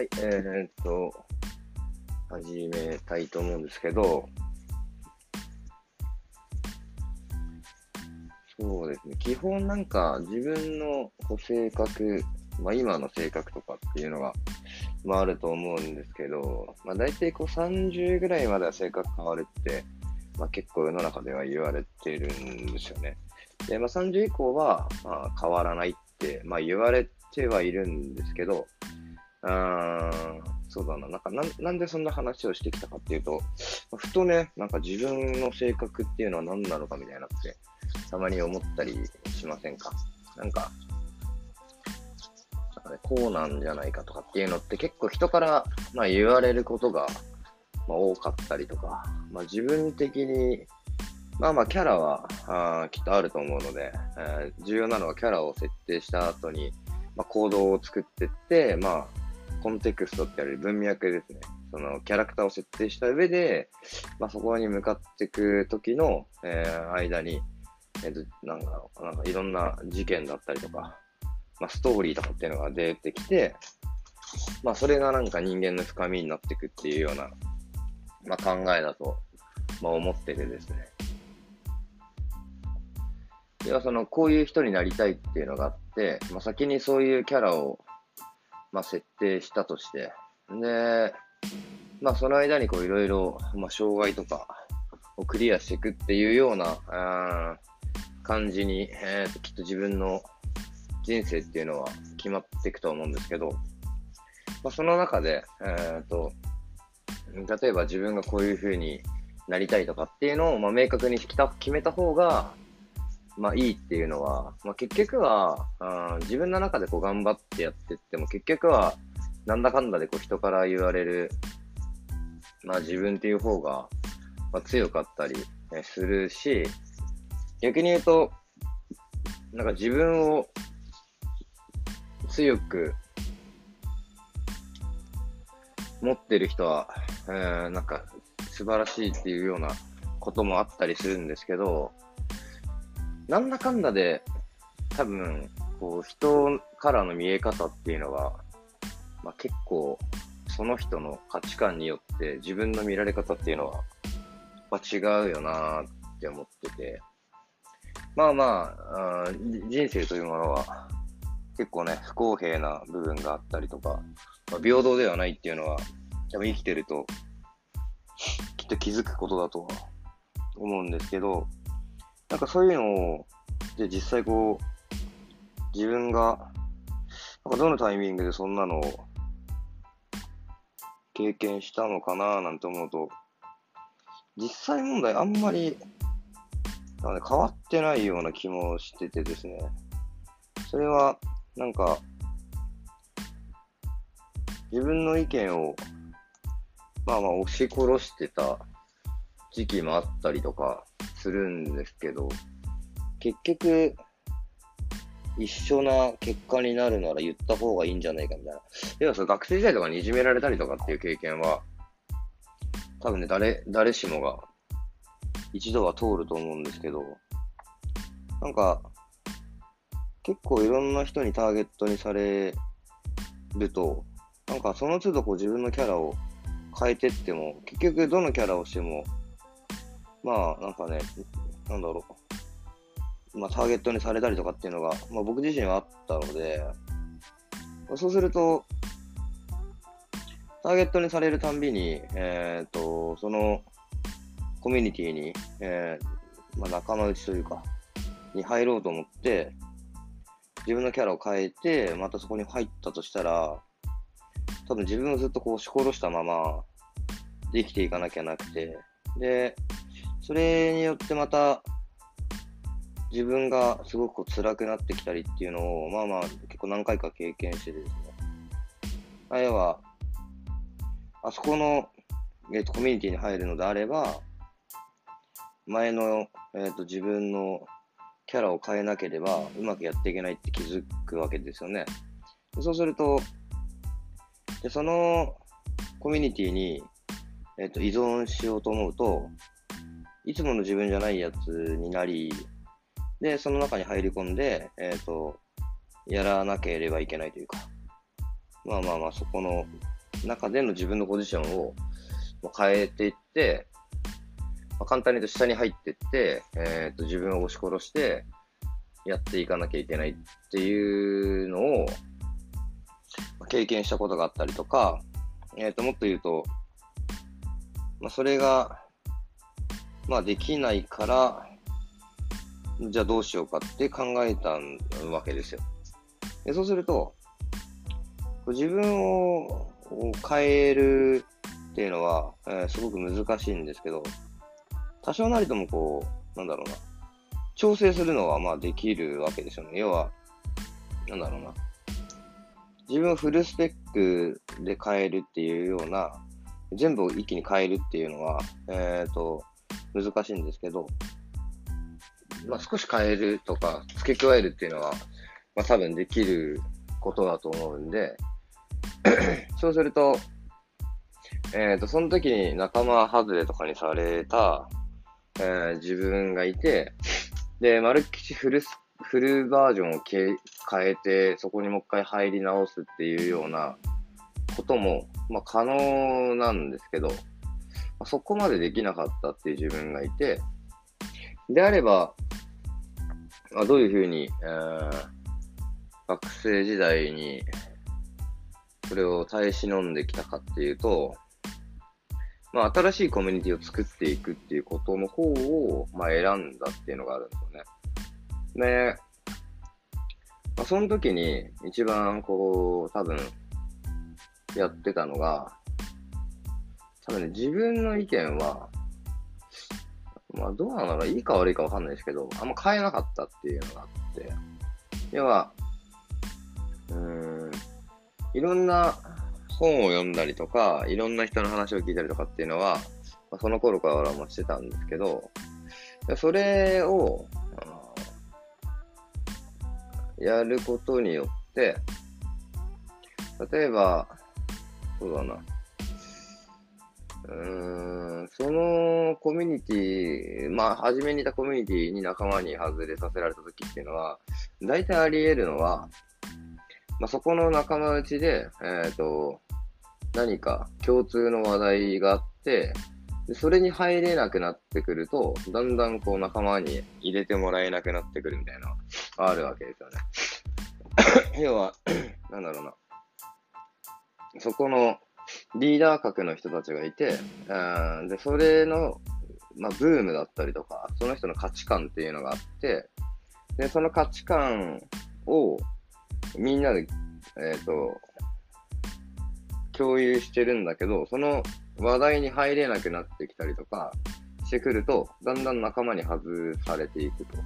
はい、えー、っと、始めたいと思うんですけど、そうですね、基本なんか自分のこう性格、まあ今の性格とかっていうのが、まああると思うんですけど、まあ大体こう30ぐらいまでは性格変わるって、まあ結構世の中では言われてるんですよね。で、まあ30以降は、まあ、変わらないって、まあ言われてはいるんですけど、うーん、そうだな。なんかな、なんでそんな話をしてきたかっていうと、ふとね、なんか自分の性格っていうのは何なのかみたいなって、たまに思ったりしませんか？なんか、なんかね、こうなんじゃないかとかっていうのって結構人から、まあ、言われることが、まあ、多かったりとか、まあ、自分的に、まあまあキャラはあきっとあると思うので、えー、重要なのはキャラを設定した後に、まあ、行動を作っていって、まあ、コンテクストって言われる文脈ですね。そのキャラクターを設定した上で、まあ、そこに向かっていく時の、えー、間に、えー、なんか、なんかいろんな事件だったりとか、まあ、ストーリーとかっていうのが出てきて、まあ、それがなんか人間の深みになっていくっていうような、まあ、考えだと、まあ、思っててですね。では、その、こういう人になりたいっていうのがあって、まあ、先にそういうキャラをまあ、設定したとして、で、まあ、その間にこういろいろ、まあ、障害とかをクリアしていくっていうような、あ感じに、えーと、きっと自分の人生っていうのは決まっていくと思うんですけど、まあ、その中で、えーと、例えば自分がこういう風になりたいとかっていうのを、まあ、明確に決めた方が、まあいいっていうのは、まあ結局は、あ自分の中でこう頑張ってやってっても結局は、なんだかんだでこう人から言われる、まあ自分っていう方が、まあ、強かったりするし、逆に言うと、なんか自分を強く持ってる人は、えー、なんか素晴らしいっていうようなこともあったりするんですけど、なんだかんだで、多分、こう、人からの見え方っていうのは、まあ、結構、その人の価値観によって自分の見られ方っていうのは、まあ、違うよなって思ってて、まあまああ、人生というものは、結構ね、不公平な部分があったりとか、まあ、平等ではないっていうのは、多分生きてると、きっと気づくことだとは思うんですけど、なんかそういうのを、で、実際こう、自分が、なんかどのタイミングでそんなのを経験したのかななんて思うと、実際問題あんまり、なんで変わってないような気もしててですね。それは、なんか、自分の意見を、まあまあ押し殺してた時期もあったりとか、するんですけど、結局、一緒な結果になるなら言った方がいいんじゃないかみたいな。要はその学生時代とかにいじめられたりとかっていう経験は、多分ね、誰、誰しもが一度は通ると思うんですけど、なんか、結構いろんな人にターゲットにされると、なんかその都度こう自分のキャラを変えてっても、結局どのキャラをしてもまあ、なんかね、なんだろう。まあ、ターゲットにされたりとかっていうのが、まあ、僕自身はあったので、そうすると、ターゲットにされるたんびに、えっ、ー、と、そのコミュニティに、えー、まあ、仲間内というか、に入ろうと思って、自分のキャラを変えて、またそこに入ったとしたら、多分自分をずっとこう押し殺したまま、生きていかなきゃなくて、で、それによってまた、自分がすごく辛くなってきたりっていうのを、まあまあ、結構何回か経験してですね。あ要は、あそこの、えーと、コミュニティに入るのであれば、前の、えーと、自分のキャラを変えなければうまくやっていけないって気づくわけですよね。そうすると、でそのコミュニティに、えーと依存しようと思うと、いつもの自分じゃないやつになり、で、その中に入り込んで、えっ、ー、と、やらなければいけないというか、まあまあまあ、そこの中での自分のポジションを変えていって、まあ、簡単に言うと下に入っていって、えー、と自分を押し殺してやっていかなきゃいけないっていうのを経験したことがあったりとか、えー、ともっと言うと、まあ、それが、まあ、できないから、じゃあどうしようかって考えたわけですよ。でそうすると、自分を変えるっていうのは、えー、すごく難しいんですけど、多少なりともこう、なんだろうな、調整するのはまあできるわけですよね。要は、なんだろうな、自分をフルスペックで変えるっていうような、全部を一気に変えるっていうのは、えっ、ー、と、難しいんですけど、まあ、少し変えるとか、付け加えるっていうのは、まあ、多分できることだと思うんで、そうすると、えっ、ー、と、その時に仲間外れとかにされた、えー、自分がいて、で、丸っきしフルフルバージョンを変えて、そこにもう一回入り直すっていうようなことも、まあ、可能なんですけど、まあ、そこまでできなかったっていう自分がいて、であれば、まあ、どういうふうに、えー、学生時代にそれを耐え忍んできたかっていうと、まあ、新しいコミュニティを作っていくっていうことの方を、まあ、選んだっていうのがあるんですよね。で、まあ、その時に一番こう、多分、やってたのが、多分ね、自分の意見は、まあ、どうなのかいいか悪いかわかんないですけど、あんま変えなかったっていうのがあって、要は、うん、いろんな本を読んだりとか、いろんな人の話を聞いたりとかっていうのは、まあ、その頃からもしてたんですけど、それを、やることによって、例えば、そうだな、うーん、そのコミュニティ、まあ、初めにいたコミュニティに仲間に外れさせられた時っていうのは、大体あり得るのは、まあ、そこの仲間内で、えっ、ー、と、何か共通の話題があって、でそれに入れなくなってくると、だんだんこう仲間に入れてもらえなくなってくるみたいなあるわけですよね。要は、なんだろうな。そこのリーダー格の人たちがいて、うんで、それの、まあ、ブームだったりとか、その人の価値観っていうのがあって、で、その価値観をみんなで、えっ、ー、と、共有してるんだけど、その話題に入れなくなってきたりとかしてくると、だんだん仲間に外されていくと。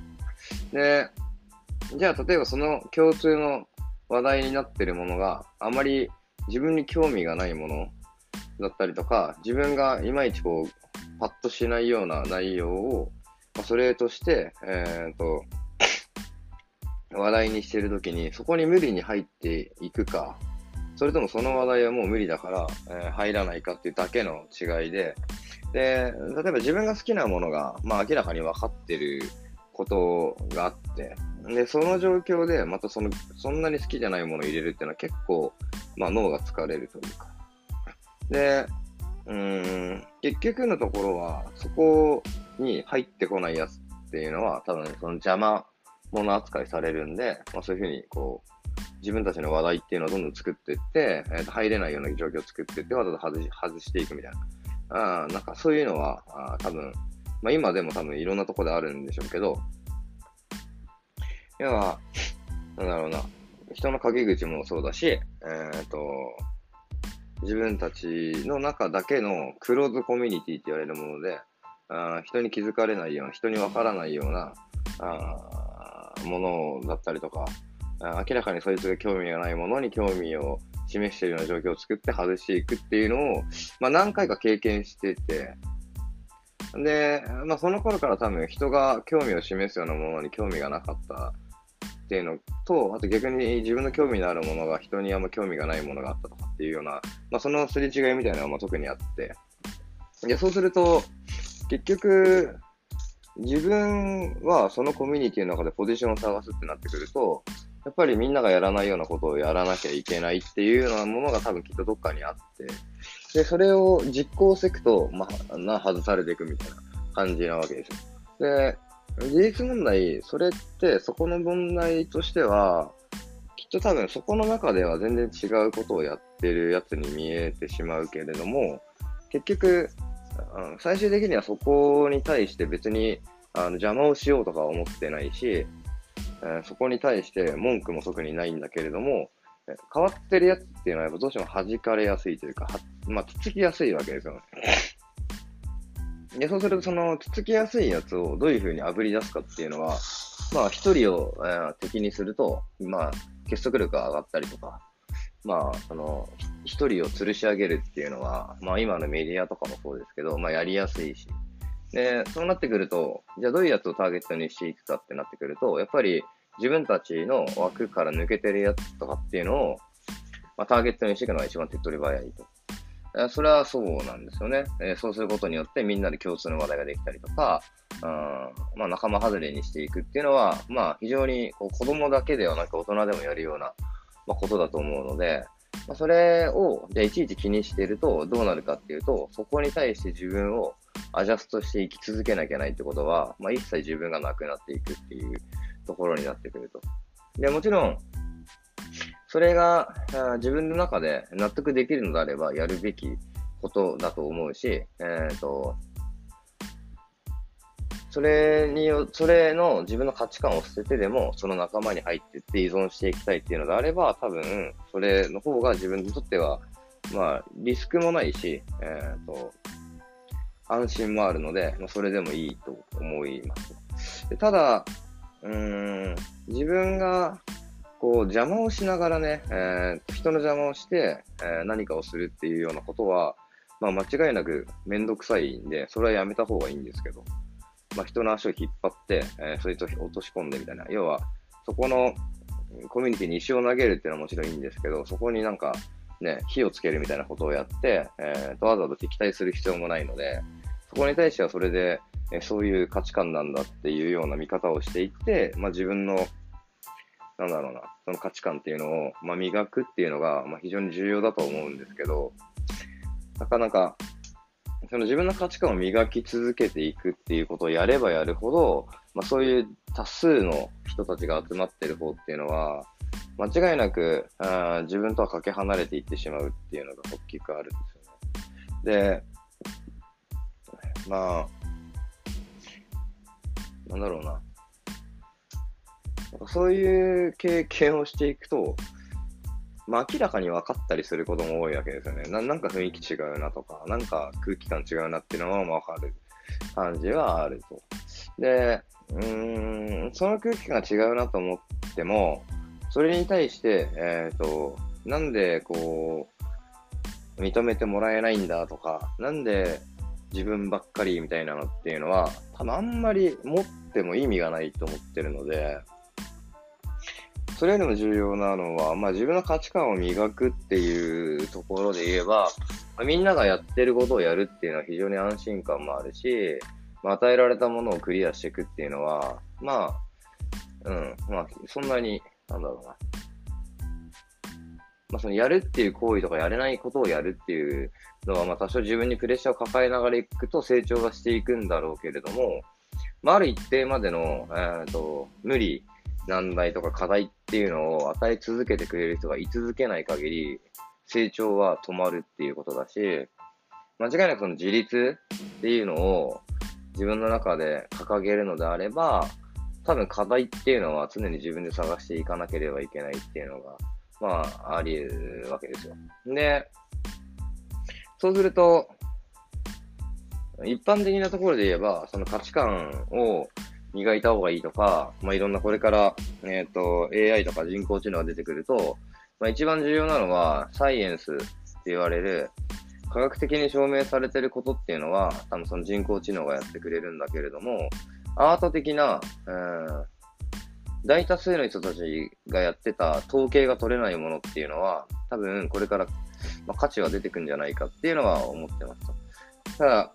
で、じゃあ例えばその共通の話題になってるものがあまり自分に興味がないものだったりとか、自分がいまいちこう、パッとしないような内容を、まあ、それとして、えっ、ー、と、話題にしてるときに、そこに無理に入っていくか、それともその話題はもう無理だから、えー、入らないかっていうだけの違いで、で、例えば自分が好きなものが、まあ明らかに分かってることがあって、で、その状況でまたその、そんなに好きじゃないものを入れるっていうのは結構、まあ脳が疲れるというか。で、うん、結局のところは、そこに入ってこないやつっていうのは、多分その邪魔者扱いされるんで、まあそういうふうに、こう、自分たちの話題っていうのをどんどん作っていって、えー、と入れないような状況を作っていって、わざと外し外していくみたいな。あなんかそういうのは、あ多分、まあ今でも多分いろんなとこであるんでしょうけど、要は、なんだろうな、人の陰口もそうだし、えっ、ー、と、自分たちの中だけのクローズコミュニティって言われるもので、あ人に気づかれないような、人にわからないようなあものだったりとか、明らかにそいつが興味がないものに興味を示しているような状況を作って外していくっていうのを、まあ、何回か経験してて、で、まあ、その頃から多分人が興味を示すようなものに興味がなかったっていうのと、あと逆に自分の興味のあるものが人にあんま興味がないものがあったとかっていうような、まあ、そのすれ違いみたいなのは特にあって、でそうすると、結局、自分はそのコミュニティの中でポジションを探すってなってくると、やっぱりみんながやらないようなことをやらなきゃいけないっていうようなものが多分きっとどっかにあって、で、それを実行していくと、まあ、な、外されていくみたいな感じなわけですよ。で、事実問題、それってそこの問題としては、きっと多分そこの中では全然違うことをやってるやつに見えてしまうけれども、結局、最終的にはそこに対して別にあの邪魔をしようとか思ってないし、えー、そこに対して文句も特にないんだけれども、変わってるやつっていうのはやっぱどうしても弾かれやすいというか、はまあ、つつきやすいわけですよね。で、そうするとそのつつきやすいやつをどういうふうに炙り出すかっていうのは、まあ一人を、えー、敵にすると、まあ結束力が上がったりとか、まあ、その、一人を吊るし上げるっていうのは、まあ今のメディアとかもそうですけど、まあやりやすいし。で、そうなってくると、じゃあどういうやつをターゲットにしていくかってなってくると、やっぱり自分たちの枠から抜けてるやつとかっていうのを、まあ、ターゲットにしていくのが一番手っ取り早いと。それはそうなんですよね。えそうすることによってみんなで共通の話題ができたりとか、うんまあ、仲間外れにしていくっていうのは、まあ、非常にこう子供だけではなく大人でもやるような、まあ、ことだと思うので、まあ、それを、じゃいちいち気にしているとどうなるかっていうと、そこに対して自分をアジャストして生き続けなきゃいけないってことは、まあ、一切自分がなくなっていくっていうところになってくると。で、もちろん、それが自分の中で納得できるのであればやるべきことだと思うし、えっ、ー、と、それによ、それの自分の価値観を捨ててでも、その仲間に入っていって依存していきたいっていうのであれば、多分、それの方が自分にとっては、まあ、リスクもないし、えっ、ー、と、安心もあるので、まあ、それでもいいと思います。でただ、うん、自分がこう邪魔をしながらね、えー、人の邪魔をして、えー、何かをするっていうようなことは、まあ、間違いなくめんどくさいんで、それはやめた方がいいんですけど、まあ、人の足を引っ張って、えー、そいつを落とし込んでみたいな、要は、そこのコミュニティに石を投げるっていうのはもちろんいいんですけど、そこになんか、ね、火をつけるみたいなことをやって、えー、とわざわざ敵対する必要もないので、そこに対してはそれで、えそういう価値観なんだっていうような見方をしていって、まあ、自分のなんだろうな、その価値観っていうのを、まあ、磨くっていうのが、まあ、非常に重要だと思うんですけど、なかなか、その自分の価値観を磨き続けていくっていうことをやればやるほど、まあ、そういう多数の人たちが集まってる方っていうのは、間違いなくあ自分とはかけ離れていってしまうっていうのが大きくあるんですよね。で、まあ、なんだろうな。そういう経験をしていくと、まあ、明らかに分かったりすることも多いわけですよね。ななんか雰囲気違うなとか、なんか空気感違うなっていうのは分かる感じはあると。で、うーん、その空気感が違うなと思っても、それに対して、えっ、ー、と、なんでこう、認めてもらえないんだとか、なんで自分ばっかりみたいなのっていうのは、多分あんまり持っても意味がないと思ってるので、それよりも重要なのは、まあ、自分の価値観を磨くっていうところで言えば、みんながやってることをやるっていうのは非常に安心感もあるし、まあ、与えられたものをクリアしていくっていうのは、まあ、うん、まあ、そんなに、なんだろうな。まあ、そのやるっていう行為とかやれないことをやるっていうのは、まあ、多少自分にプレッシャーを抱えながらいくと成長はしていくんだろうけれども、まあ、ある一定までの、えーと無理難題とか課題っていうのを与え続けてくれる人がい続けない限り、成長は止まるっていうことだし、間違いなくその自立っていうのを自分の中で掲げるのであれば、多分課題っていうのは常に自分で探していかなければいけないっていうのが、まあ、あり得るわけですよ。で、そうすると、一般的なところで言えば、その価値観を磨いた方がいいとか、まあ、いろんなこれから、えっ、ー、と、AI とか人工知能が出てくると、まあ、一番重要なのは、サイエンスって言われる、科学的に証明されてることっていうのは、多分その人工知能がやってくれるんだけれども、アート的な、うん、大多数の人たちがやってた統計が取れないものっていうのは、多分これから、まあ、価値は出てくんじゃないかっていうのは思ってますただ、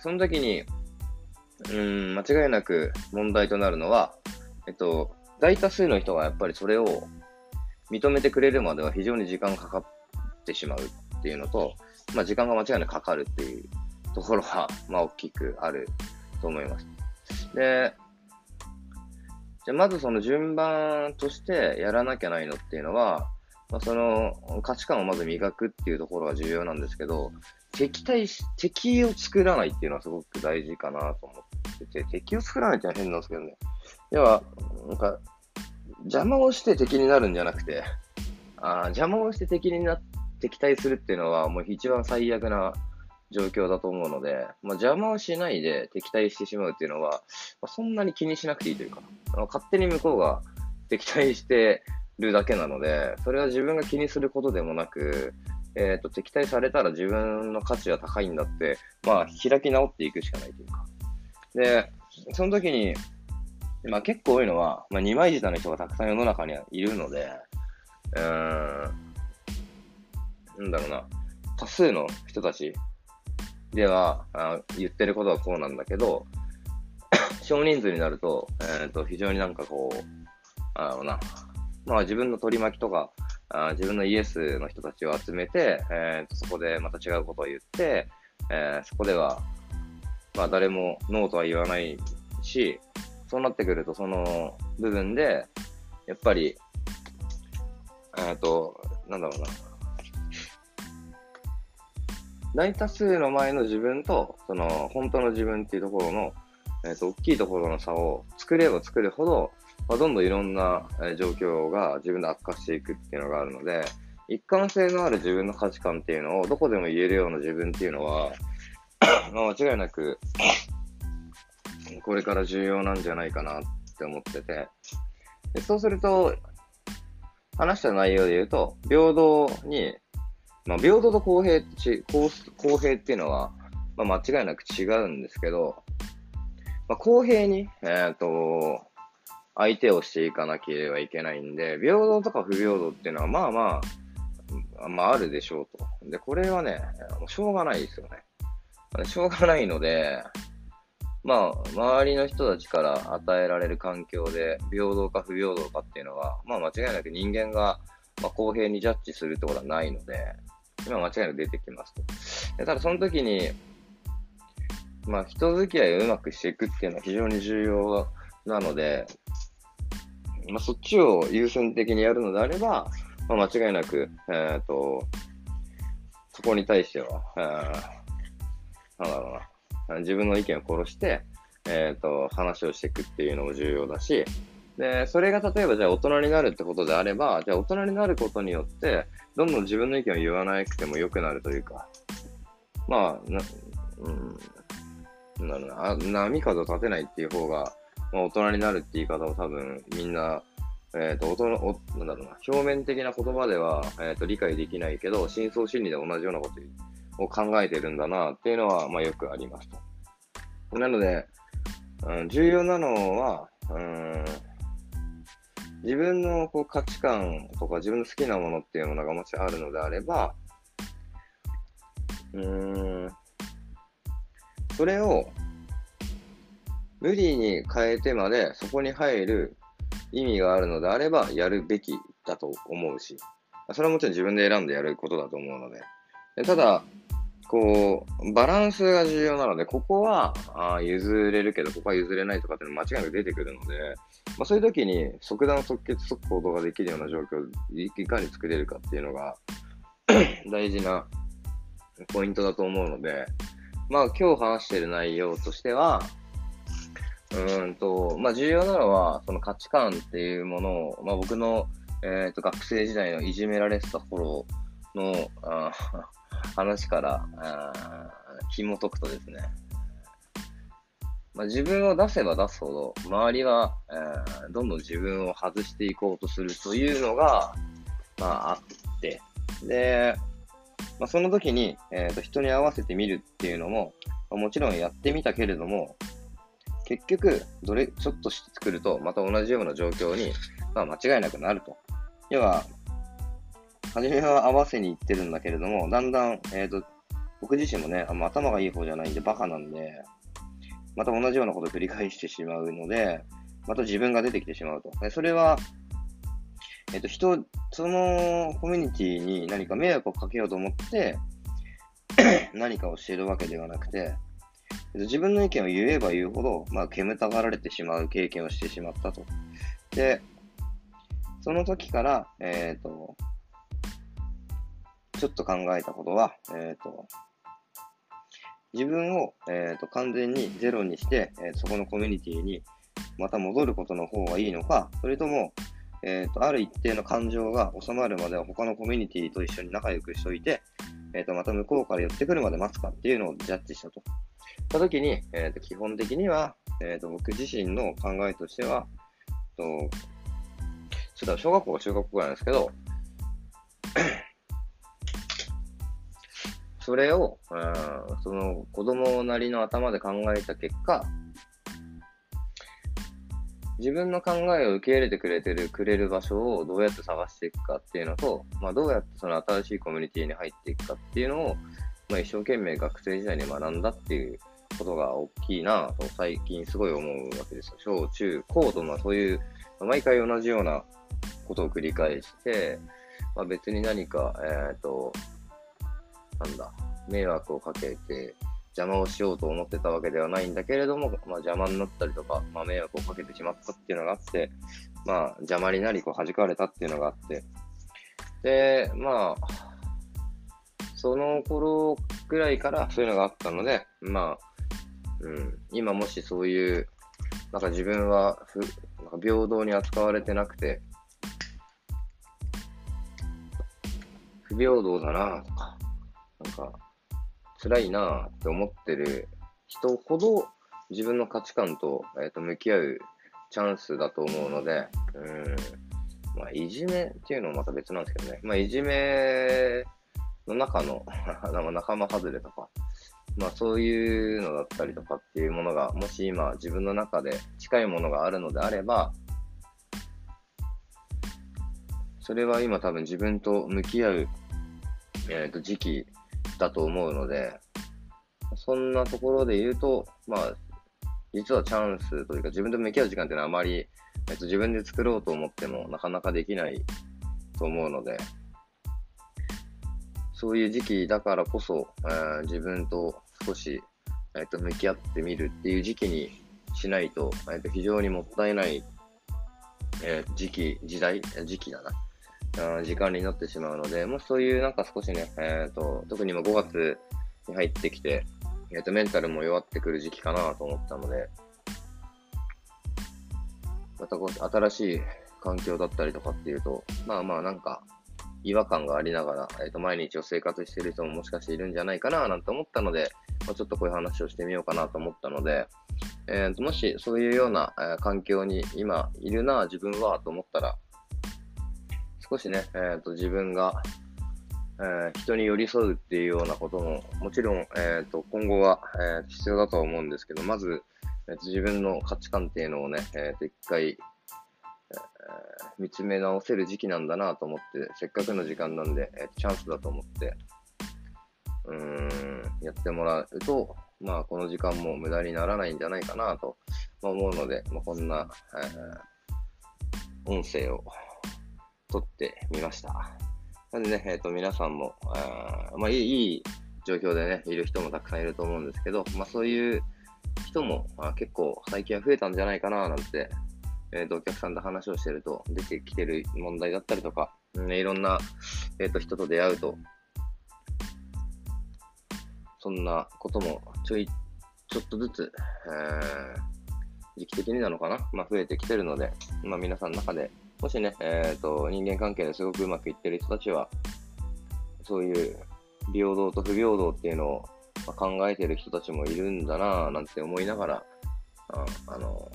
その時に、うん、間違いなく問題となるのは、えっと、大多数の人がやっぱりそれを認めてくれるまでは非常に時間かかってしまうっていうのと、まあ、時間が間違いなくかかるっていうところは、まあ、大きくあると思います。で、じゃまずその順番としてやらなきゃないのっていうのは、まあ、その価値観をまず磨くっていうところが重要なんですけど、敵対し、敵を作らないっていうのはすごく大事かなと思ってて、敵を作らないってのは変なんですけどね。要は、なんか、邪魔をして敵になるんじゃなくて、あ邪魔をして敵にな、敵対するっていうのはもう一番最悪な状況だと思うので、まあ、邪魔をしないで敵対してしまうっていうのは、まあ、そんなに気にしなくていいというか、勝手に向こうが敵対してるだけなので、それは自分が気にすることでもなく、えっ、ー、と、敵対されたら自分の価値は高いんだって、まあ、開き直っていくしかないというか。で、その時に、まあ結構多いのは、まあ二枚舌の人がたくさん世の中にはいるので、うーん、なんだろうな、多数の人たちではあ言ってることはこうなんだけど、少人数になると、えっ、ー、と、非常になんかこう、あのな、まあ自分の取り巻きとか、あ自分のイエスの人たちを集めて、えーと、そこでまた違うことを言って、えー、そこでは、まあ誰もノーとは言わないし、そうなってくるとその部分で、やっぱり、えっ、ー、と、なんだろうな。大多数の前の自分と、その、本当の自分っていうところの、えっ、ー、と、大きいところの差を作れば作るほど、まあ、どんどんいろんな状況が自分で悪化していくっていうのがあるので、一貫性のある自分の価値観っていうのをどこでも言えるような自分っていうのは、まあ、間違いなく、これから重要なんじゃないかなって思ってて、でそうすると、話した内容で言うと、平等に、まあ、平等と公平って公公平っていうのは、まあ、間違いなく違うんですけど、まあ、公平に、えっ、ー、と、相手をしていかなければいけないんで、平等とか不平等っていうのはまあまあ、まああるでしょうと。で、これはね、もうしょうがないですよね。しょうがないので、まあ、周りの人たちから与えられる環境で、平等か不平等かっていうのは、まあ間違いなく人間が、まあ、公平にジャッジするってことはないので、今間違いなく出てきますと。でただその時に、まあ人付き合いをうまくしていくっていうのは非常に重要なので、まあ、そっちを優先的にやるのであれば、まあ、間違いなく、えっ、ー、と、そこに対しては、えー、なんだろうな、自分の意見を殺して、えっ、ー、と、話をしていくっていうのも重要だし、で、それが例えばじゃあ大人になるってことであれば、じゃあ大人になることによって、どんどん自分の意見を言わなくても良くなるというか、まあ、な、うん、なんだろうな、波風を立てないっていう方が、まあ、大人になるって言い方を多分みんな、えっ、ー、と、大人、おなんだろうな、表面的な言葉では、えっ、ー、と、理解できないけど、深層心理で同じようなことを考えてるんだなっていうのは、まあ、よくありますと。なので、うん、重要なのは、うん、自分のこう価値観とか自分の好きなものっていうものがもしあるのであれば、うん、それを無理に変えてまでそこに入る意味があるのであればやるべきだと思うし、それはもちろん自分で選んでやることだと思うので。でただ、こう、バランスが重要なので、ここはあ譲れるけど、ここは譲れないとかっていうの間違いなく出てくるので、まあ、そういう時に即断即決即行動ができるような状況をいかに作れるかっていうのが 大事なポイントだと思うので、まあ今日話している内容としては、うんと、まあ、重要なのは、その価値観っていうものを、まあ、僕の、え、ー、と、学生時代のいじめられてた頃の、あ話からあ紐解くとですね、まあ、自分を出せば出すほど、周りは、えー、どんどん自分を外していこうとするというのが、まあ、あって、で、まあ、その時に、えーと、人に合わせてみるっていうのも、まあ、もちろんやってみたけれども、結局、どれ、ちょっとして作ると、また同じような状況に、まあ、間違いなくなると。要は、初めは合わせに行ってるんだけれども、だんだん、えっ、ー、と、僕自身もね、あ頭がいい方じゃないんで、バカなんで、また同じようなことを繰り返してしまうので、また自分が出てきてしまうと。それは、えっ、と、人、そのコミュニティに何か迷惑をかけようと思って 何かをしているわけではなくて、自分の意見を言えば言うほど、まあ、煙たがられてしまう経験をしてしまったと。で、その時から、えっ、ー、と、ちょっと考えたことは、えっ、ー、と、自分を、えーと、完全にゼロにして、えー、そこのコミュニティにまた戻ることの方がいいのか、それとも、えーと、ある一定の感情が収まるまでは他のコミュニティと一緒に仲良くしといて、えーと、また向こうから寄ってくるまで待つかっていうのをジャッジしたと。たときに、えーと、基本的には、えー、と僕自身の考えとしては、とちょっと小学校、中学校なんですけど、それを、うん、その子供なりの頭で考えた結果、自分の考えを受け入れてくれてる、くれる場所をどうやって探していくかっていうのと、まあ、どうやってその新しいコミュニティに入っていくかっていうのを、まあ、一生懸命学生時代に学んだっていうことが大きいなと最近すごい思うわけですよ。小中高度のそういう、毎回同じようなことを繰り返して、まあ、別に何か、えっ、ー、と、なんだ、迷惑をかけて邪魔をしようと思ってたわけではないんだけれども、まあ、邪魔になったりとか、まあ、迷惑をかけてしまったっていうのがあって、まあ、邪魔になり、こう、弾かれたっていうのがあって、で、まあ、その頃ぐらいからそういうのがあったので、まあ、うん、今もしそういう、なんか自分はふなんか平等に扱われてなくて、不平等だなとか、なんか、辛いなって思ってる人ほど自分の価値観と,、えー、と向き合うチャンスだと思うので、うん、まあ、いじめっていうのもまた別なんですけどね、まあ、いじめの中の 仲間外れとか、まあそういうのだったりとかっていうものが、もし今自分の中で近いものがあるのであれば、それは今多分自分と向き合う、えー、と時期だと思うので、そんなところで言うと、まあ、実はチャンスというか、自分と向き合う時間っていうのはあまり、えっと、自分で作ろうと思ってもなかなかできないと思うので、そういう時期だからこそ、えー、自分と少し、えっと、向き合ってみるっていう時期にしないと、えっと、非常にもったいない、えー、時期、時代、時期だな。時間になってしまうので、もしそういうなんか少しね、えっ、ー、と、特に今5月に入ってきて、えっ、ー、と、メンタルも弱ってくる時期かなと思ったので、またこう、新しい環境だったりとかっていうと、まあまあなんか、違和感がありながら、えっ、ー、と、毎日を生活している人ももしかしているんじゃないかななんて思ったので、まあ、ちょっとこういう話をしてみようかなと思ったので、えー、ともしそういうような、えー、環境に今いるな、自分はと思ったら、少しね、えーと、自分が、えー、人に寄り添うっていうようなことも、もちろん、えーと、今後は、えー、必要だとは思うんですけど、まず、えーと、自分の価値観っていうのをね、えー、と一回、え、見つめ直せる時期なんだなと思って、せっかくの時間なんで、え、チャンスだと思って、うーん、やってもらうと、まあ、この時間も無駄にならないんじゃないかなと思うので、まあ、こんな、えー、音声を撮ってみました。なんでね、えっ、ー、と、皆さんも、あまあいい、いい状況でね、いる人もたくさんいると思うんですけど、まあそういう人も、あ、結構最近は増えたんじゃないかな、なんて、えっ、ー、と、お客さんと話をしてると出てきてる問題だったりとか、ね、いろんな、えっ、ー、と、人と出会うと、そんなこともちょい、ちょっとずつ、えー、時期的になのかな、まあ、増えてきてるので、まあ、皆さんの中でもしね、えっ、ー、と、人間関係ですごくうまくいってる人たちは、そういう平等と不平等っていうのを考えてる人たちもいるんだなぁなんて思いながら、ああの、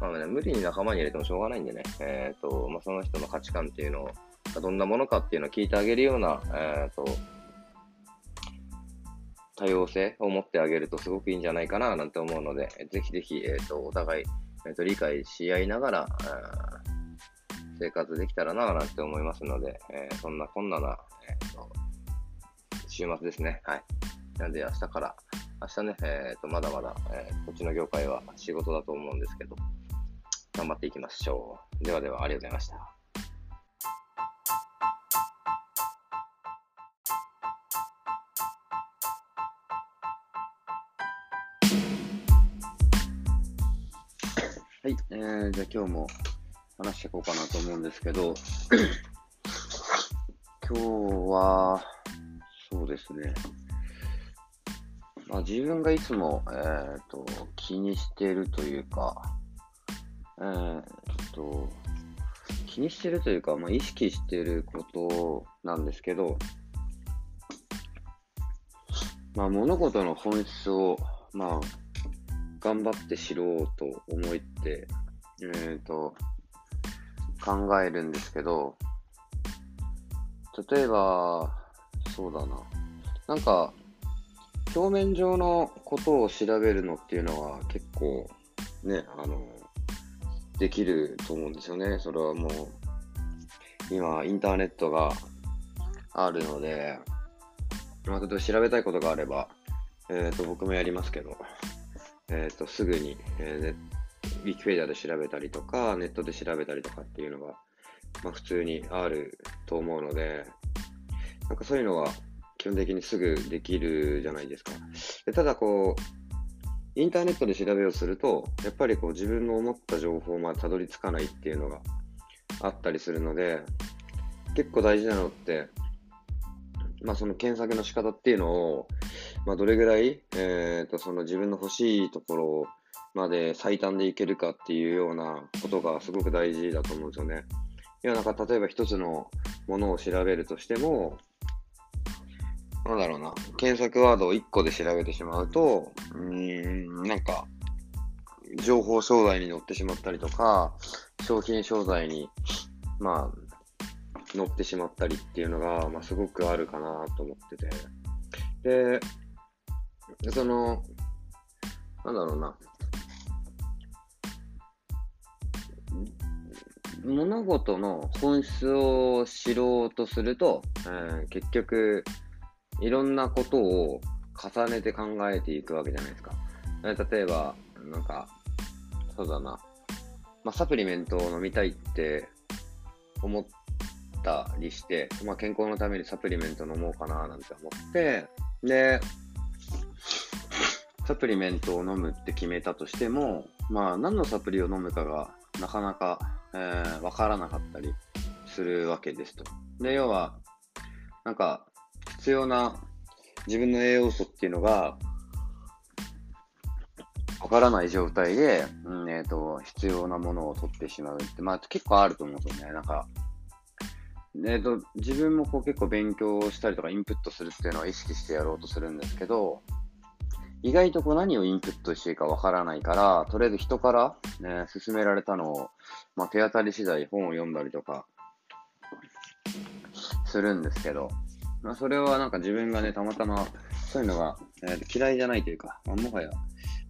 まあね、無理に仲間に入れてもしょうがないんでね、えっ、ー、と、まあ、その人の価値観っていうのを、どんなものかっていうのを聞いてあげるような、えっ、ー、と、多様性を持ってあげるとすごくいいんじゃないかななんて思うので、ぜひぜひ、えっ、ー、と、お互い、えーと、理解し合いながら、生活できたらななんて思いますので、えー、そんな困難なな、えーと、週末ですね。はい。なんで明日から明日ね、えー、とまだまだ、えー、こっちの業界は仕事だと思うんですけど、頑張っていきましょう。ではでは、ありがとうございました。はい、えー、じゃあ今日も話していこうかなと思うんですけど、今日は、そうですね、まあ、自分がいつも、えーと、気にしているというか、えーと、気にしてるというか、まあ、意識していることなんですけど、まあ、物事の本質を、まあ、頑張って知ろうと思って、えーと、考えるんですけど、例えば、そうだな。なんか、表面上のことを調べるのっていうのは結構ね、あの、できると思うんですよね。それはもう、今、インターネットがあるので、まあ、例えば調べたいことがあれば、えっ、ー、と、僕もやりますけど、えっ、ー、と、すぐに、えー、ウィキペディアで調べたりとか、ネットで調べたりとかっていうのが、まあ、普通にあると思うので、なんかそういうのは基本的にすぐできるじゃないですか。でただこう、インターネットで調べをすると、やっぱりこう自分の思った情報までたどり着かないっていうのがあったりするので、結構大事なのって、まあその検索の仕方っていうのを、まあどれぐらい、え、ー、とその自分の欲しいところまで最短でいけるかっていうようなことがすごく大事だと思うんですよね。いや、なんか例えば一つのものを調べるとしても、なんだろうな、検索ワードを1個で調べてしまうと、うん、なんか、情報商材に載ってしまったりとか、商品商材に、まあ、載ってしまったりっていうのが、まあ、すごくあるかなと思ってて。で、その、なんだろうな、物事の本質を知ろうとすると、えー、結局、いろんなことを重ねて考えていくわけじゃないですか。え例えば、なんか、そうだな。まあ、サプリメントを飲みたいって思ったりして、まあ、健康のためにサプリメント飲もうかななんて思って、で、サプリメントを飲むって決めたとしても、まあ、何のサプリを飲むかがなかなか、えー、わからなかったりするわけですと。で、要は、なんか、必要な自分の栄養素っていうのが、わからない状態で、うん、え、ー、と、必要なものを取ってしまうって、まあ結構あると思うんですよね。なんか、え、ー、と、自分もこう結構勉強したりとかインプットするっていうのは意識してやろうとするんですけど、意外とこう何をインプットしていいかわからないから、とりあえず人から、ね、勧められたのを、まあ手当たり次第本を読んだりとか、するんですけど、まあ、それはなんか自分がね、たまたまそういうのが、えー、嫌いじゃないというか、まあ、もはや、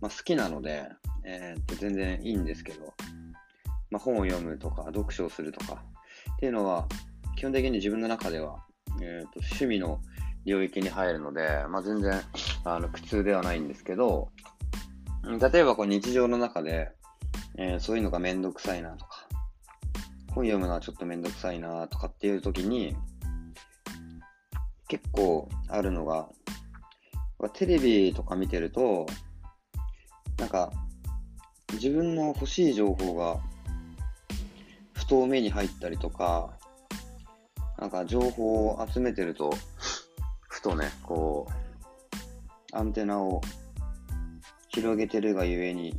まあ、好きなので、えー、全然いいんですけど、まあ、本を読むとか、読書をするとかっていうのは、基本的に自分の中では、えーと、趣味の領域に入るので、まあ、全然あの苦痛ではないんですけど、例えばこう日常の中で、えー、そういうのがめんどくさいなとか、本読むのはちょっとめんどくさいなとかっていう時に、結構あるのが、テレビとか見てると、なんか、自分の欲しい情報が、ふと目に入ったりとか、なんか情報を集めてると、ふとね、こう、アンテナを広げてるがゆえに、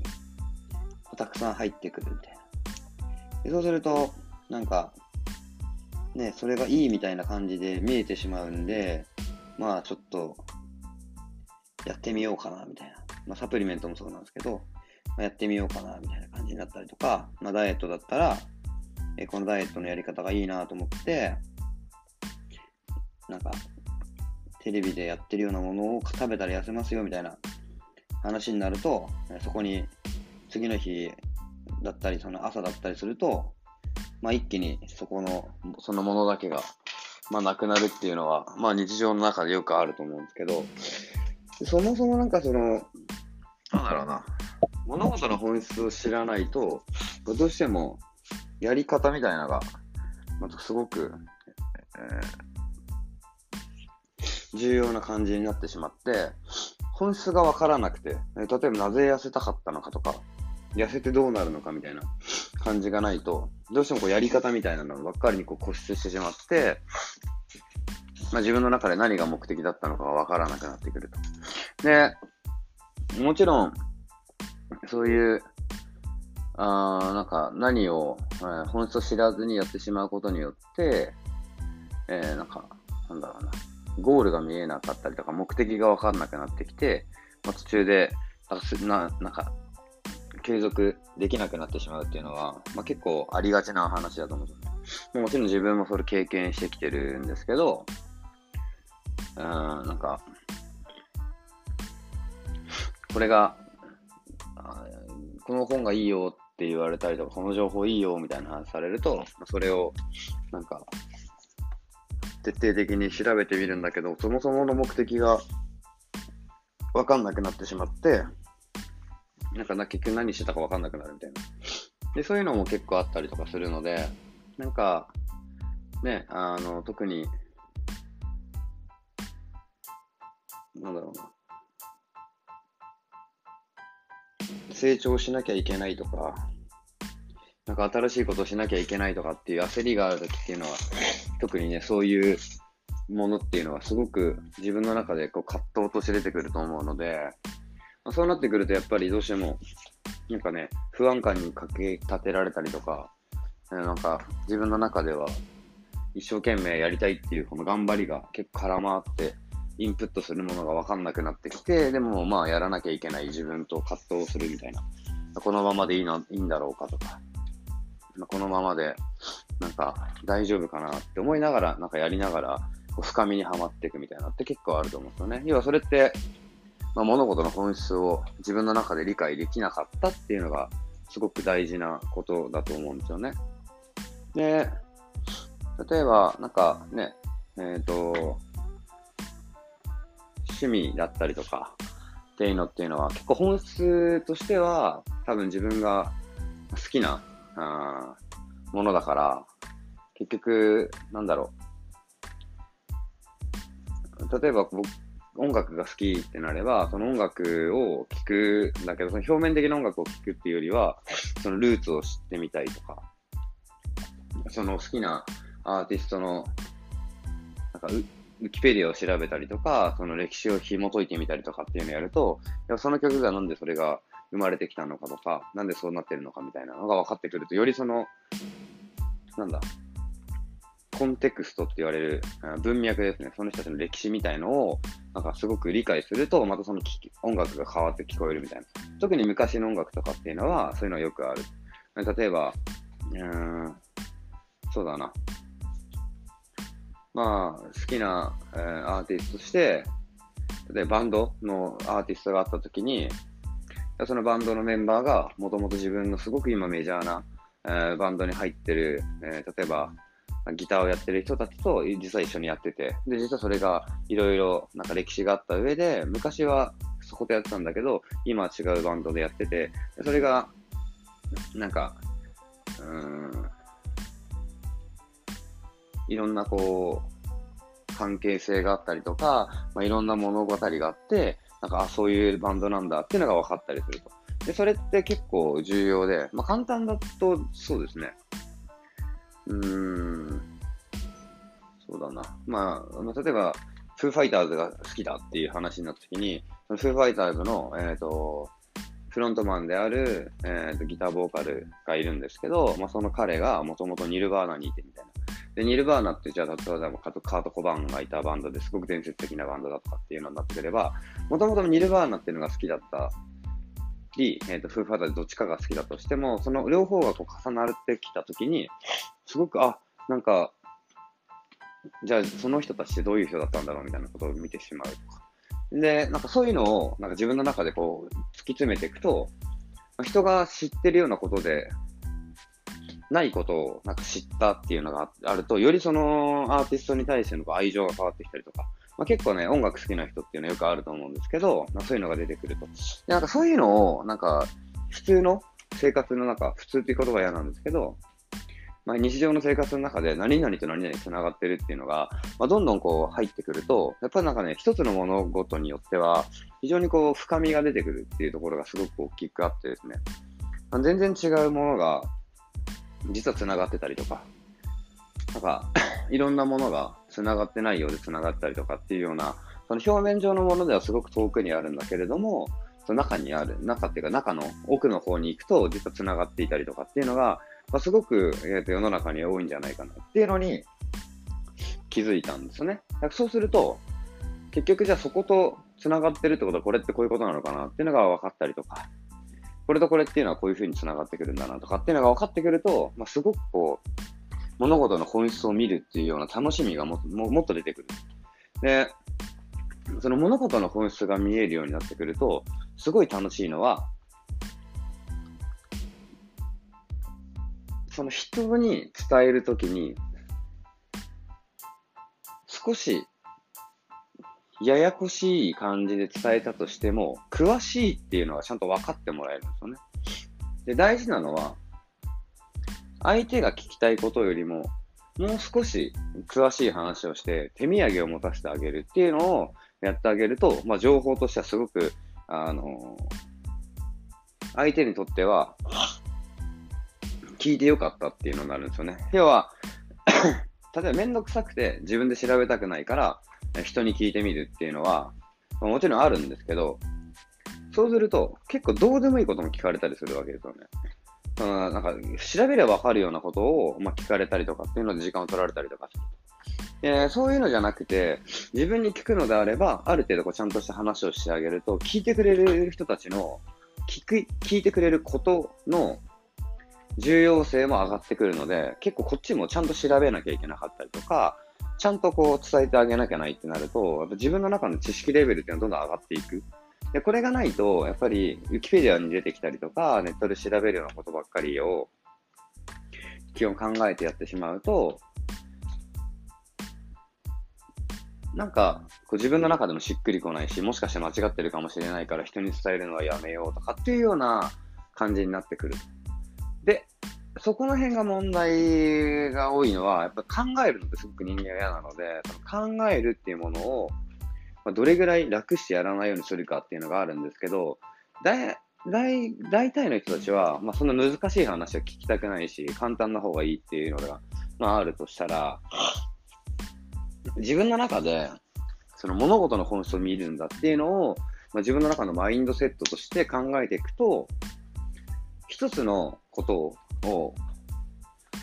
たくさん入ってくるみたいな。でそうすると、なんか、ね、それがいいみたいな感じで見えてしまうんで、まあちょっと、やってみようかな、みたいな。まあサプリメントもそうなんですけど、まあ、やってみようかな、みたいな感じになったりとか、まあダイエットだったら、えこのダイエットのやり方がいいなと思って、なんか、テレビでやってるようなものを食べたら痩せますよ、みたいな話になると、そこに次の日だったり、その朝だったりすると、まあ、一気にそこの、そのものだけが、まあ、なくなるっていうのは、まあ、日常の中でよくあると思うんですけど、そもそもなんかその、なんだろうな、物事の本質を知らないと、どうしてもやり方みたいなのが、またすごく、えー、重要な感じになってしまって、本質がわからなくて、例えばなぜ痩せたかったのかとか、痩せてどうなるのかみたいな感じがないと、どうしてもこうやり方みたいなのばっかりにこう固執してしまって、まあ、自分の中で何が目的だったのかがわからなくなってくると。で、もちろん、そういう、あなんか何を、えー、本質を知らずにやってしまうことによって、えー、なんか、なんだろうな、ゴールが見えなかったりとか、目的がわかんなくなってきて、まあ、途中で、ななんか、継続できなくなってしまうっていうのは、まあ、結構ありがちな話だと思うんで。もちろん自分もそれ経験してきてるんですけど、うん、なんか、これが、この本がいいよって言われたりとか、この情報いいよみたいな話されると、それを、なんか、徹底的に調べてみるんだけど、そもそもの目的が分かんなくなってしまって、なんかな結局何してたか分かんなくなるみたいな。で、そういうのも結構あったりとかするので、なんか、ね、あの、特に、なんだろうな。成長しなきゃいけないとか、なんか新しいことをしなきゃいけないとかっていう焦りがある時っていうのは、特にね、そういうものっていうのはすごく自分の中でこう葛藤として出てくると思うので、まあ、そうなってくるとやっぱりどうしても、なんかね、不安感にかけ立てられたりとか、なんか自分の中では一生懸命やりたいっていうこの頑張りが結構絡まって、インプットするものが分かんなくなってきて、でもまあやらなきゃいけない自分と葛藤するみたいな。このままでいいのいいんだろうかとか、このままでなんか大丈夫かなって思いながら、なんかやりながら、深みにはまっていくみたいなって結構あると思うんですよね。要はそれって、まあ、物事の本質を自分の中で理解できなかったっていうのがすごく大事なことだと思うんですよね。で、例えば、なんかね、えっ、ー、と、趣味だったりとかっていうのっていうのは結構本質としては多分自分が好きなあものだから結局なんだろう。例えば僕音楽が好きってなれば、その音楽を聴くんだけど、その表面的な音楽を聴くっていうよりは、そのルーツを知ってみたいとか、その好きなアーティストの、なんかウ、ィキペディアを調べたりとか、その歴史を紐解いてみたりとかっていうのをやると、やその曲がなんでそれが生まれてきたのかとか、なんでそうなってるのかみたいなのが分かってくると、よりその、なんだ、コンテクストって言われる文脈ですね。その人たちの歴史みたいのを、なんかすごく理解すると、またその音楽が変わって聞こえるみたいな。特に昔の音楽とかっていうのは、そういうのはよくある。例えば、うーん、そうだな。まあ、好きな、えー、アーティストとして、例えばバンドのアーティストがあったときに、そのバンドのメンバーがもともと自分のすごく今メジャーな、えー、バンドに入ってる、えー、例えば、ギターをやってる人たちと実は一緒にやってて、で、実はそれがいろいろなんか歴史があった上で、昔はそことやってたんだけど、今は違うバンドでやってて、それが、なんか、うん、いろんなこう、関係性があったりとか、まあ、いろんな物語があって、なんか、あ、そういうバンドなんだっていうのが分かったりすると。で、それって結構重要で、まあ、簡単だとそうですね。うーん、そうだな。まあ、例えば、フーファイターズが好きだっていう話になった時に、そのフーファイターズの、えっ、ー、と、フロントマンである、えーと、ギターボーカルがいるんですけど、まあ、その彼がもともとニルバーナにいてみたいな。で、ニルバーナってじゃあ、例えばカート・コバンがいたバンドですごく伝説的なバンドだとかっていうのになってくれば、もともとニルバーナっていうのが好きだったり、え、ー、と、フーファイターズどっちかが好きだとしても、その両方がこう重なってきたときに、すごく、あ、なんか、じゃあその人たちってどういう人だったんだろうみたいなことを見てしまうとか。で、なんかそういうのをなんか自分の中でこう突き詰めていくと、人が知ってるようなことで、ないことをなんか知ったっていうのがあると、よりそのアーティストに対しての愛情が変わってきたりとか、まあ、結構ね、音楽好きな人っていうのはよくあると思うんですけど、まあ、そういうのが出てくると。でなんかそういうのを、なんか、普通の生活の中、普通っていう言葉は嫌なんですけど、まあ、日常の生活の中で何々と何々繋がってるっていうのが、まあ、どんどんこう入ってくると、やっぱりなんかね、一つの物事によっては、非常にこう深みが出てくるっていうところがすごく大きくあってですね、あ、全然違うものが実は繋がってたりとか、なんか、いろんなものが繋がってないようで繋がったりとかっていうような、その表面上のものではすごく遠くにあるんだけれども、その中にある、中っていうか中の奥の方に行くと実は繋がっていたりとかっていうのが、まあ、すごく、えー、と世の中に多いんじゃないかなっていうのに気づいたんですよね。だからそうすると、結局じゃあそこと繋がってるってことはこれってこういうことなのかなっていうのが分かったりとか、これとこれっていうのはこういうふうに繋がってくるんだなとかっていうのが分かってくると、まあ、すごくこう、物事の本質を見るっていうような楽しみがもももっと出てくる。で、その物事の本質が見えるようになってくると、すごい楽しいのは、その人に伝えるときに、少しややこしい感じで伝えたとしても、詳しいっていうのはちゃんと分かってもらえるんですよね。で、大事なのは、相手が聞きたいことよりも、もう少し詳しい話をして、手土産を持たせてあげるっていうのをやってあげると、まあ、情報としてはすごく、あのー、相手にとっては、聞いてよかったっていうのになるんですよね。要は、例えばめんどくさくて自分で調べたくないから、人に聞いてみるっていうのは、もちろんあるんですけど、そうすると、結構どうでもいいことも聞かれたりするわけですよね。うん、なんか、調べればわかるようなことを、まあ、聞かれたりとかっていうので時間を取られたりとか。え、そういうのじゃなくて、自分に聞くのであれば、ある程度こうちゃんとした話をしてあげると、聞いてくれる人たちの、聞く、聞いてくれることの重要性も上がってくるので、結構こっちもちゃんと調べなきゃいけなかったりとか、ちゃんとこう伝えてあげなきゃないってなると、やっぱ自分の中の知識レベルっていうのはどんどん上がっていく。で、これがないと、やっぱり、ウィキペディアに出てきたりとか、ネットで調べるようなことばっかりを、基本考えてやってしまうと、なんか、こう自分の中でもしっくりこないし、もしかして間違ってるかもしれないから人に伝えるのはやめようとかっていうような感じになってくる。そこの辺が問題が多いのは、やっぱ考えるのってすごく人間が嫌なので、考えるっていうものを、まあ、どれぐらい楽してやらないようにするかっていうのがあるんですけど、だい大大体の人たちは、まあ、そんな難しい話は聞きたくないし、簡単な方がいいっていうのが、まあ、あるとしたら、自分の中で、その物事の本質を見るんだっていうのを、まあ、自分の中のマインドセットとして考えていくと、一つのことをを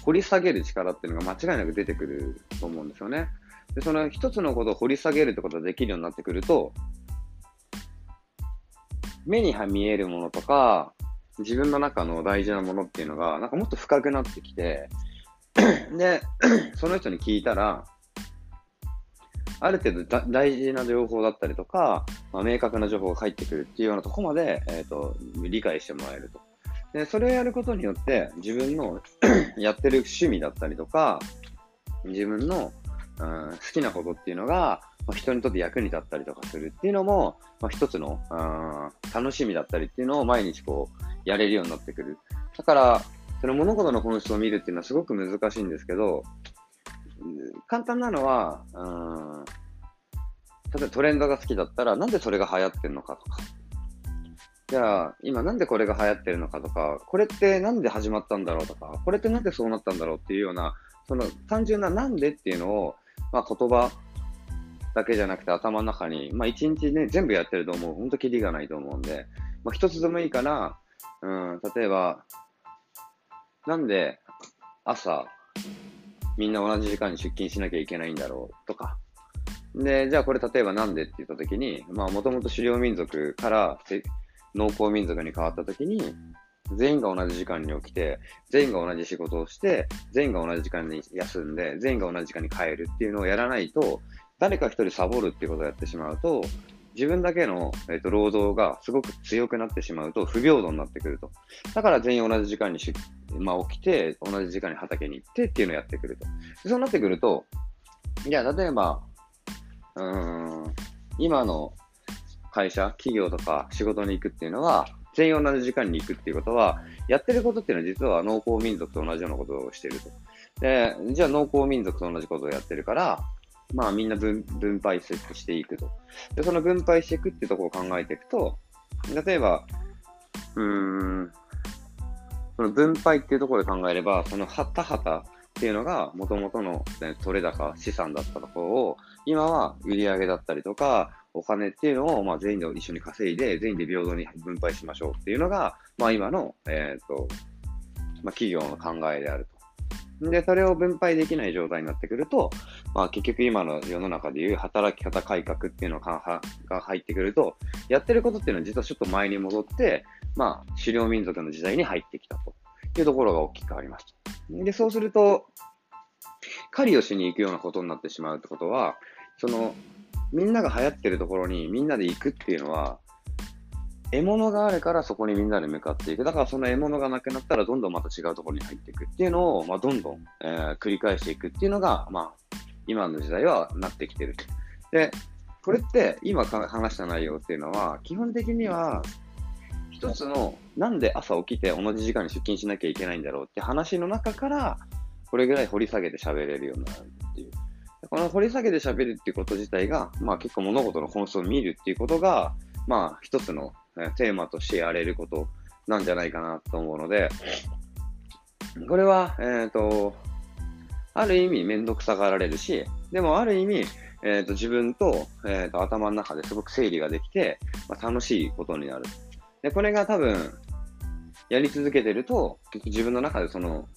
掘り下げる力っていうのが間違いなく出てくると思うんですよね。で、その一つのことを掘り下げるってことができるようになってくると、目に見えるものとか、自分の中の大事なものっていうのが、なんかもっと深くなってきて、で、その人に聞いたら、ある程度大事な情報だったりとか、まあ、明確な情報が返ってくるっていうようなとこまで、えっ、ー、と、理解してもらえると。で、それをやることによって、自分の やってる趣味だったりとか、自分の、うん、好きなことっていうのが、まあ、人にとって役に立ったりとかするっていうのも、まあ、一つの、うん、楽しみだったりっていうのを毎日こう、やれるようになってくる。だから、その物事の本質を見るっていうのはすごく難しいんですけど、簡単なのは、うん、例えばトレンドが好きだったら、なんでそれが流行ってるのかとか。じゃあ、今なんでこれが流行ってるのかとか、これってなんで始まったんだろうとか、これってなんでそうなったんだろうっていうような、その単純ななんでっていうのを、まあ言葉だけじゃなくて頭の中に、まあ一日ね、全部やってると思う。ほんとキリがないと思うんで、まあ一つでもいいから、うん、例えば、なんで朝、みんな同じ時間に出勤しなきゃいけないんだろうとか。で、じゃあこれ例えばなんでって言ったときに、まあもともと狩猟民族から農耕民族に変わったときに、全員が同じ時間に起きて、全員が同じ仕事をして、全員が同じ時間に休んで、全員が同じ時間に帰るっていうのをやらないと、誰か一人サボるっていうことをやってしまうと、自分だけの、えーと、労働がすごく強くなってしまうと不平等になってくると。だから全員同じ時間にし、まあ、起きて、同じ時間に畑に行ってっていうのをやってくると。そうなってくると、じゃあ例えば、うん、今の会社、企業とか仕事に行くっていうのは、全員同じ時間に行くっていうことは、やってることっていうのは実は農耕民族と同じようなことをしてると。で、じゃあ農耕民族と同じことをやってるから、まあみんな分分配していくと。で、その分配していくっていうところを考えていくと、例えば、うーん、その分配っていうところで考えれば、そのは田畑っていうのが元々の、ね、取れ高、資産だったところを、今は売り上げだったりとか、お金っていうのを、まあ、全員で一緒に稼いで、全員で平等に分配しましょうっていうのが、まあ、今の、えっ、と、まあ、企業の考えであると。で、それを分配できない状態になってくると、まあ、結局今の世の中でいう働き方改革っていうのがが入ってくると、やってることっていうのは実はちょっと前に戻って、まあ、狩猟民族の時代に入ってきたというところが大きくあります。で、そうすると、狩りをしに行くようなことになってしまうってことは、その、みんなが流行ってるところにみんなで行くっていうのは、獲物があるからそこにみんなで向かっていく。だからその獲物がなくなったらどんどんまた違うところに入っていくっていうのを、まあ、どんどん、えー繰り返していくっていうのが、まあ、今の時代はなってきてる。で、これって今話した内容っていうのは、基本的には、一つの、なんで朝起きて同じ時間に出勤しなきゃいけないんだろうって話の中から、これぐらい掘り下げて喋れるようになる。この掘り下げて喋るっていうこと自体が、まあ結構物事の本質を見るっていうことが、まあ一つのテーマとしてやれることなんじゃないかなと思うので、これは、えっ、と、ある意味めんどくさがられるし、でもある意味、えっ、と自分と,、えー、と頭の中ですごく整理ができて、まあ、楽しいことになる。で、これが多分、やり続けてると、結局自分の中でその、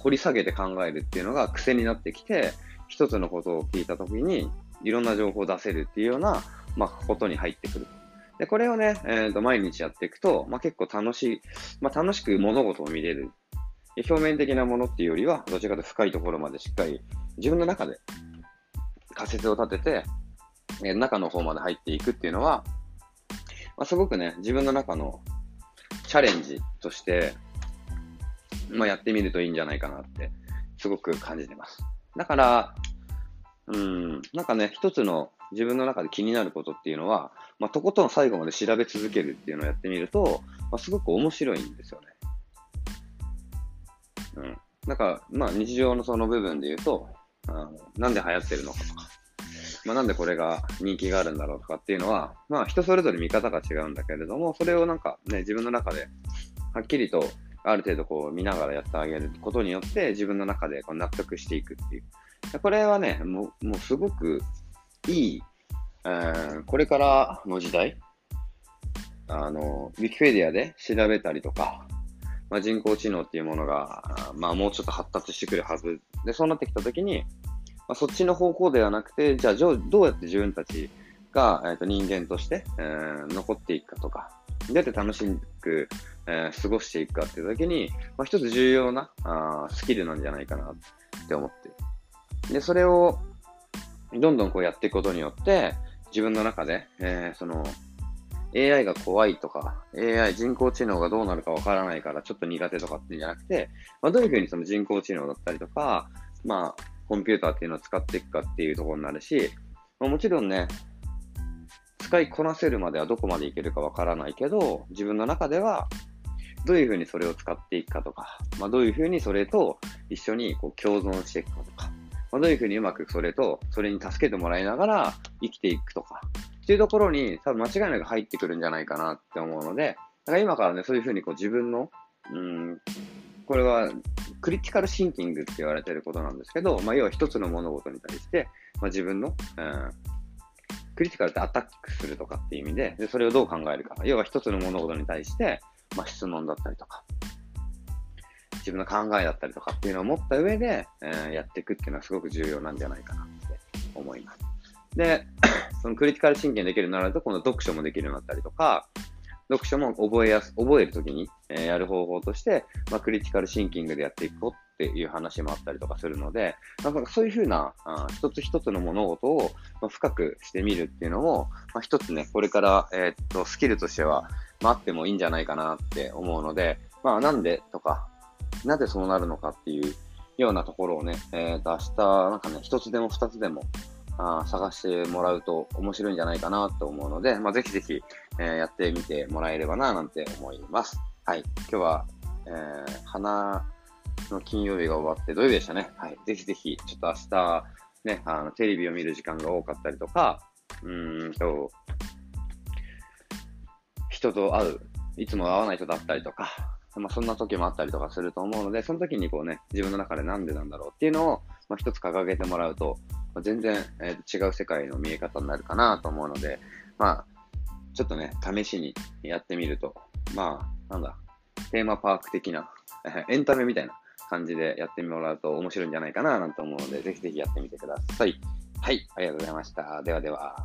掘り下げて考えるっていうのが癖になってきて、一つのことを聞いたときに、いろんな情報を出せるっていうような、まあ、ことに入ってくる。で、これをね、えーと、毎日やっていくと、まあ、結構楽しい、まあ、楽しく物事を見れる。表面的なものっていうよりは、どちらかというと深いところまでしっかり自分の中で仮説を立てて、え中の方まで入っていくっていうのは、まあ、すごくね、自分の中のチャレンジとして、まあ、やってみるといいんじゃないかなって、すごく感じてます。だから、うん、なんかね、一つの自分の中で気になることっていうのは、まあ、とことん最後まで調べ続けるっていうのをやってみると、まあ、すごく面白いんですよね。うん。だか、まあ、日常のその部分で言うと、あのなんで流行ってるのかとか、まあ、なんでこれが人気があるんだろうとかっていうのは、まあ、人それぞれ見方が違うんだけれども、それをなんかね、自分の中で、はっきりと、ある程度こう見ながらやってあげることによって、自分の中でこう納得していくっていう。これはね、もう、もうすごくいい、えーこれからの時代、あの、ウィキペディアで調べたりとか、まあ、人工知能っていうものが、まあ、もうちょっと発達してくるはず。で、そうなってきたときに、まあ、そっちの方向ではなくて、じゃあ、どうやって自分たちが、えーと人間として、えー残っていくかとか、どうやって楽しく、えー過ごしていくかっていうときに、まあ、一つ重要なあスキルなんじゃないかなって思って。で、それを、どんどんこうやっていくことによって、自分の中で、えーその、AI が怖いとか、AI、人工知能がどうなるかわからないからちょっと苦手とかっていうんじゃなくて、まあ、どういうふうにその人工知能だったりとか、まあ、コンピューターっていうのを使っていくかっていうところになるし、まあ、もちろんね、使いこなせるまではどこまでいけるかわからないけど、自分の中では、どういうふうにそれを使っていくかとか、まあ、どういうふうにそれと一緒にこう共存していくかとか、まあ、どういうふうにうまくそれと、それに助けてもらいながら生きていくとか、っていうところに多分間違いなく入ってくるんじゃないかなって思うので、だから今からね、そういうふうにこう自分の、うん、これはクリティカルシンキングって言われてることなんですけど、まあ、要は一つの物事に対して、まあ、自分の、うん、クリティカルってアタックするとかっていう意味で、でそれをどう考えるか。要は一つの物事に対して、まあ、質問だったりとか、自分の考えだったりとかっていうのを持った上で、えーやっていくっていうのはすごく重要なんじゃないかなって思います。で、そのクリティカルシンキングできるようになると、今度読書もできるようになったりとか、読書も覚えやす、覚えるときに、えーやる方法として、まあ、クリティカルシンキングでやっていこうっていう話もあったりとかするので、なんかそういうふうな、あ一つ一つの物事を、深くしてみるっていうのも、まあ、一つね、これから、えーっと、スキルとしては、まあ、あってもいいんじゃないかなって思うので、まあ、なんでとか、なぜそうなるのかっていうようなところをね、えーっと、明日、なんかね、一つでも二つでも、あ探してもらうと面白いんじゃないかなと思うので、まあ、ぜひぜひ、えーやってみてもらえればななんて思います。はい。今日は、えー、花の金曜日が終わって土曜日でしたね？はい。ぜひぜひ、ちょっと明日、ね、あの、テレビを見る時間が多かったりとか、うーんと、人と会う、いつも会わない人だったりとか、まあ、そんな時もあったりとかすると思うので、その時にこうね、自分の中でなんでなんだろうっていうのを、まあ、一つ掲げてもらうと、まあ全然、えー違う世界の見え方になるかなと思うので、まあ、ちょっとね、試しにやってみると、まあ、なんだ、テーマパーク的な、エンタメみたいな感じでやってもらうと面白いんじゃないかななんて思うので、ぜひぜひやってみてください。はい、ありがとうございました。ではでは。